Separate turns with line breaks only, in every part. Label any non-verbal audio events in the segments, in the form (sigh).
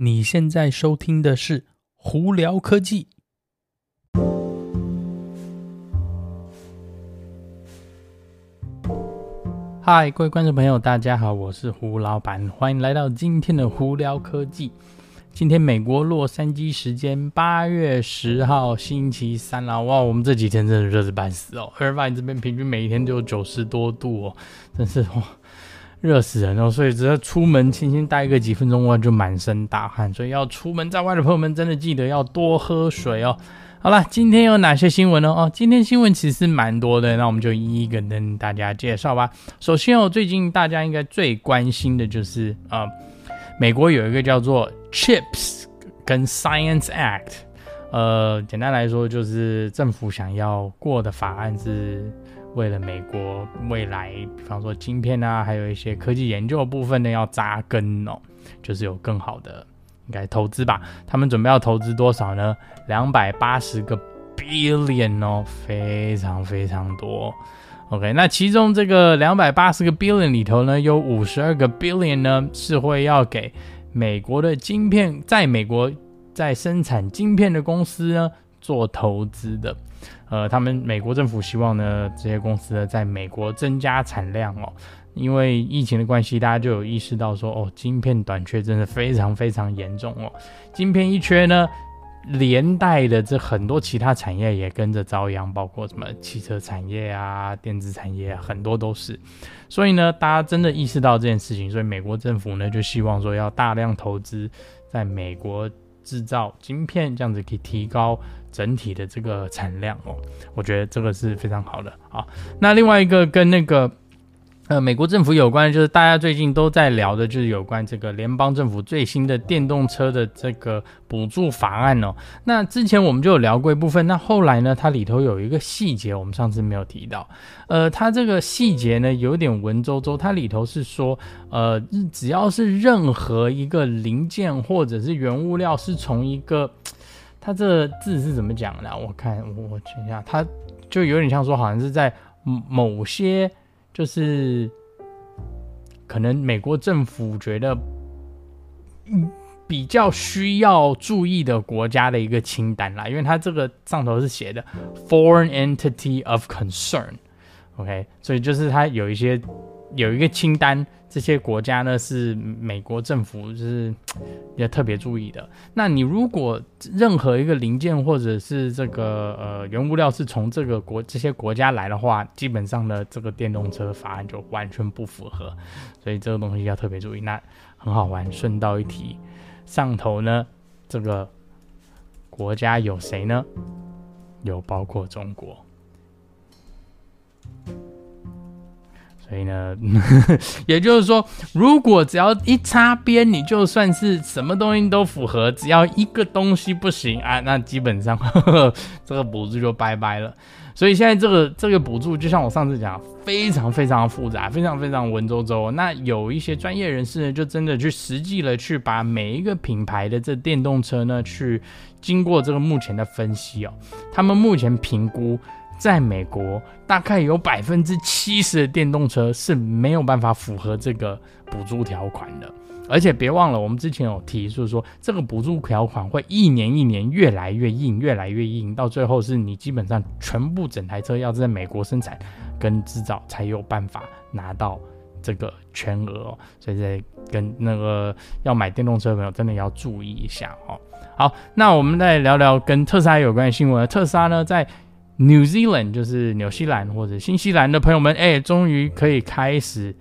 你现在收听的是《胡聊科技》。嗨，各位观众朋友，大家好，我是胡老板，欢迎来到今天的《胡聊科技》。今天美国洛杉矶时间八月十号星期三啦，哇，我们这几天真的热得半死哦，尔湾这边平均每一天都有九十多度哦，真是哇。热死人哦，所以只要出门轻轻待个几分钟，我就满身大汗。所以要出门在外的朋友们，真的记得要多喝水哦。好了，今天有哪些新闻呢？哦，今天新闻其实蛮多的，那我们就一一跟大家介绍吧。首先哦，最近大家应该最关心的就是啊、美国有一个叫做 CHIPS 跟 Science Act，呃，简单来说就是政府想要过的法案是。为了美国未来，比方说晶片啊，还有一些科技研究的部分呢，要扎根哦，就是有更好的应该投资吧。他们准备要投资多少呢？两百八十个 billion 哦，非常非常多。OK，那其中这个两百八十个 billion 里头呢，有五十二个 billion 呢是会要给美国的晶片，在美国在生产晶片的公司呢做投资的。呃，他们美国政府希望呢，这些公司呢，在美国增加产量哦，因为疫情的关系，大家就有意识到说，哦，晶片短缺真的非常非常严重哦，晶片一缺呢，连带的这很多其他产业也跟着遭殃，包括什么汽车产业啊、电子产业啊，很多都是。所以呢，大家真的意识到这件事情，所以美国政府呢，就希望说要大量投资在美国。制造晶片，这样子可以提高整体的这个产量哦，我觉得这个是非常好的啊。那另外一个跟那个。呃，美国政府有关，就是大家最近都在聊的，就是有关这个联邦政府最新的电动车的这个补助法案哦。那之前我们就有聊过一部分，那后来呢，它里头有一个细节，我们上次没有提到。呃，它这个细节呢有点文绉绉，它里头是说，呃，只要是任何一个零件或者是原物料是从一个，它这字是怎么讲的？我看我我看一下，它就有点像说，好像是在某些。就是可能美国政府觉得比较需要注意的国家的一个清单啦，因为它这个上头是写的 Foreign Entity of Concern，OK，所以就是它有一些有一个清单。这些国家呢是美国政府就是 (tsk) 要特别注意的。那你如果任何一个零件或者是这个呃原物料是从这个国这些国家来的话，基本上呢这个电动车法案就完全不符合。所以这个东西要特别注意。那很好玩，顺道一提，上头呢这个国家有谁呢？有包括中国。所以呢，(laughs) 也就是说，如果只要一擦边，你就算是什么东西都符合，只要一个东西不行啊，那基本上呵 (laughs) 呵这个补助就拜拜了。所以现在这个这个补助，就像我上次讲，非常非常复杂，非常非常文绉绉。那有一些专业人士呢，就真的去实际的去把每一个品牌的这电动车呢，去经过这个目前的分析哦，他们目前评估。在美国，大概有百分之七十的电动车是没有办法符合这个补助条款的，而且别忘了，我们之前有提出说，这个补助条款会一年一年越来越硬，越来越硬，到最后是你基本上全部整台车要在美国生产跟制造才有办法拿到这个全额，所以在跟那个要买电动车的朋友真的要注意一下哦。好，那我们再聊聊跟特斯拉有关的新闻，特斯拉呢在。New Zealand 就是纽西兰或者新西兰的朋友们，哎，终于可以开始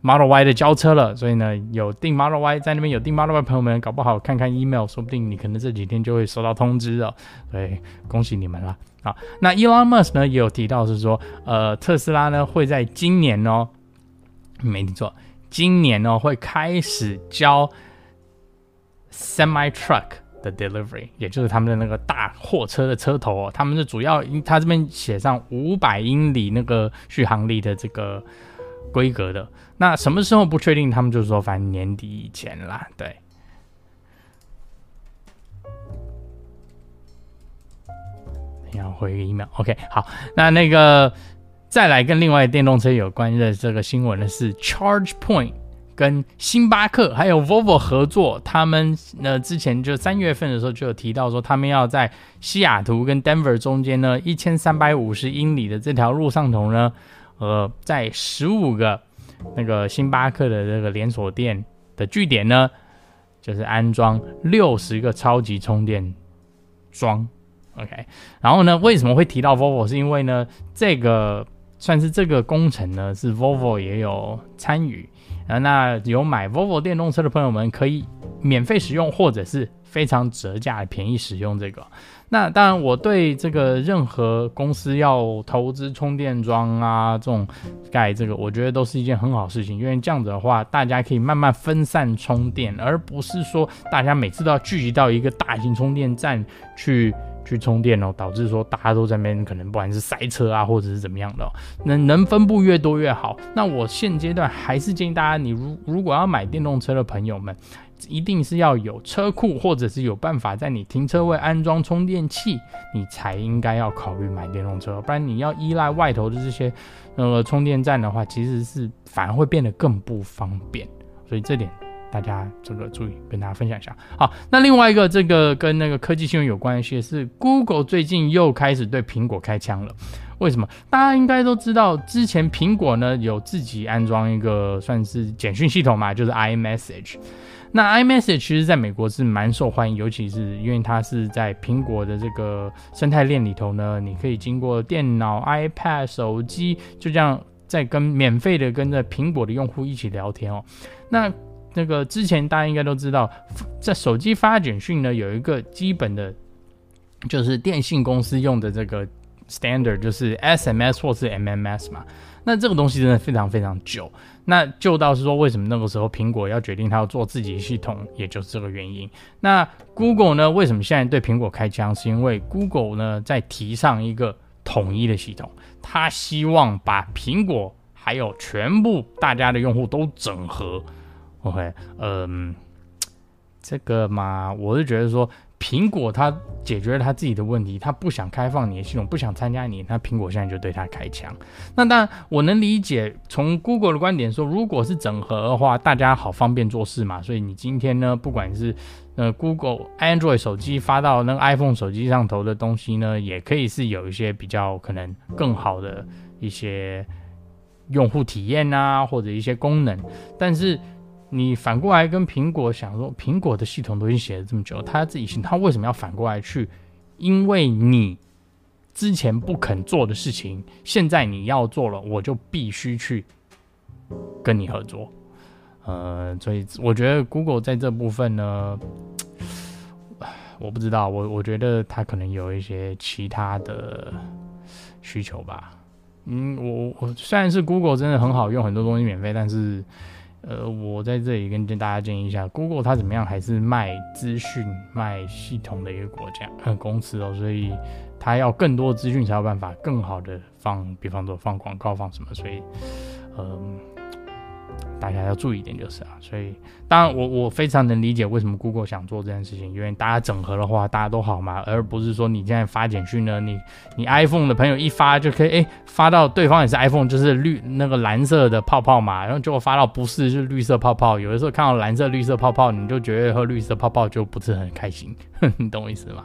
Model Y 的交车了。所以呢，有订 Model Y 在那边有订 Model Y 朋友们，搞不好看看 email，说不定你可能这几天就会收到通知哦。所以恭喜你们啦！好，那 Elon Musk 呢也有提到是说，呃，特斯拉呢会在今年哦，没错，今年哦会开始交 Semi Truck。的 delivery，也就是他们的那个大货车的车头哦，他们是主要，他这边写上五百英里那个续航力的这个规格的。那什么时候不确定？他们就是说，反正年底以前啦。对，要回个 email。OK，好，那那个再来跟另外电动车有关的这个新闻呢，是 ChargePoint 跟星巴克还有 Volvo 合作，他们呢之前就三月份的时候就有提到说，他们要在西雅图跟 Denver 中间呢一千三百五十英里的这条路上头呢，呃，在十五个那个星巴克的这个连锁店的据点呢，就是安装六十个超级充电桩。OK，然后呢，为什么会提到 Volvo？是因为呢，这个。算是这个工程呢，是 Volvo 也有参与啊。那有买 Volvo 电动车的朋友们可以免费使用，或者是非常折价便宜使用这个。那当然，我对这个任何公司要投资充电桩啊，这种盖这个，我觉得都是一件很好事情，因为这样子的话，大家可以慢慢分散充电，而不是说大家每次都要聚集到一个大型充电站去。去充电哦，导致说大家都在那边，可能不管是塞车啊，或者是怎么样的，能能分布越多越好。那我现阶段还是建议大家，你如如果要买电动车的朋友们，一定是要有车库，或者是有办法在你停车位安装充电器，你才应该要考虑买电动车。不然你要依赖外头的这些呃充电站的话，其实是反而会变得更不方便。所以这点。大家这个注意，跟大家分享一下。好，那另外一个这个跟那个科技新闻有关系的是，Google 最近又开始对苹果开枪了。为什么？大家应该都知道，之前苹果呢有自己安装一个算是简讯系统嘛，就是 iMessage。那 iMessage 其实在美国是蛮受欢迎，尤其是因为它是在苹果的这个生态链里头呢，你可以经过电脑、iPad、手机，就这样在跟免费的跟着苹果的用户一起聊天哦。那那个之前大家应该都知道，在手机发简讯呢，有一个基本的，就是电信公司用的这个 standard，就是 SMS 或是 MMS 嘛。那这个东西真的非常非常旧。那旧到是说，为什么那个时候苹果要决定它要做自己的系统，也就是这个原因。那 Google 呢，为什么现在对苹果开枪？是因为 Google 呢在提倡一个统一的系统，它希望把苹果还有全部大家的用户都整合。OK，嗯，这个嘛，我是觉得说，苹果它解决了它自己的问题，它不想开放你的系统，不想参加你，那苹果现在就对它开枪。那当然，我能理解，从 Google 的观点说，如果是整合的话，大家好方便做事嘛。所以你今天呢，不管是呃 Google Android 手机发到那个 iPhone 手机上头的东西呢，也可以是有一些比较可能更好的一些用户体验啊，或者一些功能，但是。你反过来跟苹果想说，苹果的系统都已经写了这么久，他自己信，他为什么要反过来去？因为你之前不肯做的事情，现在你要做了，我就必须去跟你合作。呃，所以我觉得 Google 在这部分呢，(sighs) 我不知道，我我觉得他可能有一些其他的需求吧。嗯，我我虽然是 Google 真的很好用，很多东西免费，但是。呃，我在这里跟大家建议一下，Google 它怎么样还是卖资讯、卖系统的一个国家、呃、公司哦，所以它要更多资讯才有办法更好的放，比方说放广告、放什么，所以，嗯、大家要注意一点就是啊，所以当然我我非常能理解为什么 Google 想做这件事情，因为大家整合的话，大家都好嘛，而不是说你现在发简讯呢，你你 iPhone 的朋友一发就可以，哎，发到对方也是 iPhone，就是绿那个蓝色的泡泡嘛，然后结果发到不是就是绿色泡泡，有的时候看到蓝色绿色泡泡，你就觉得喝绿色泡泡就不是很开心，(laughs) 你懂我意思吗？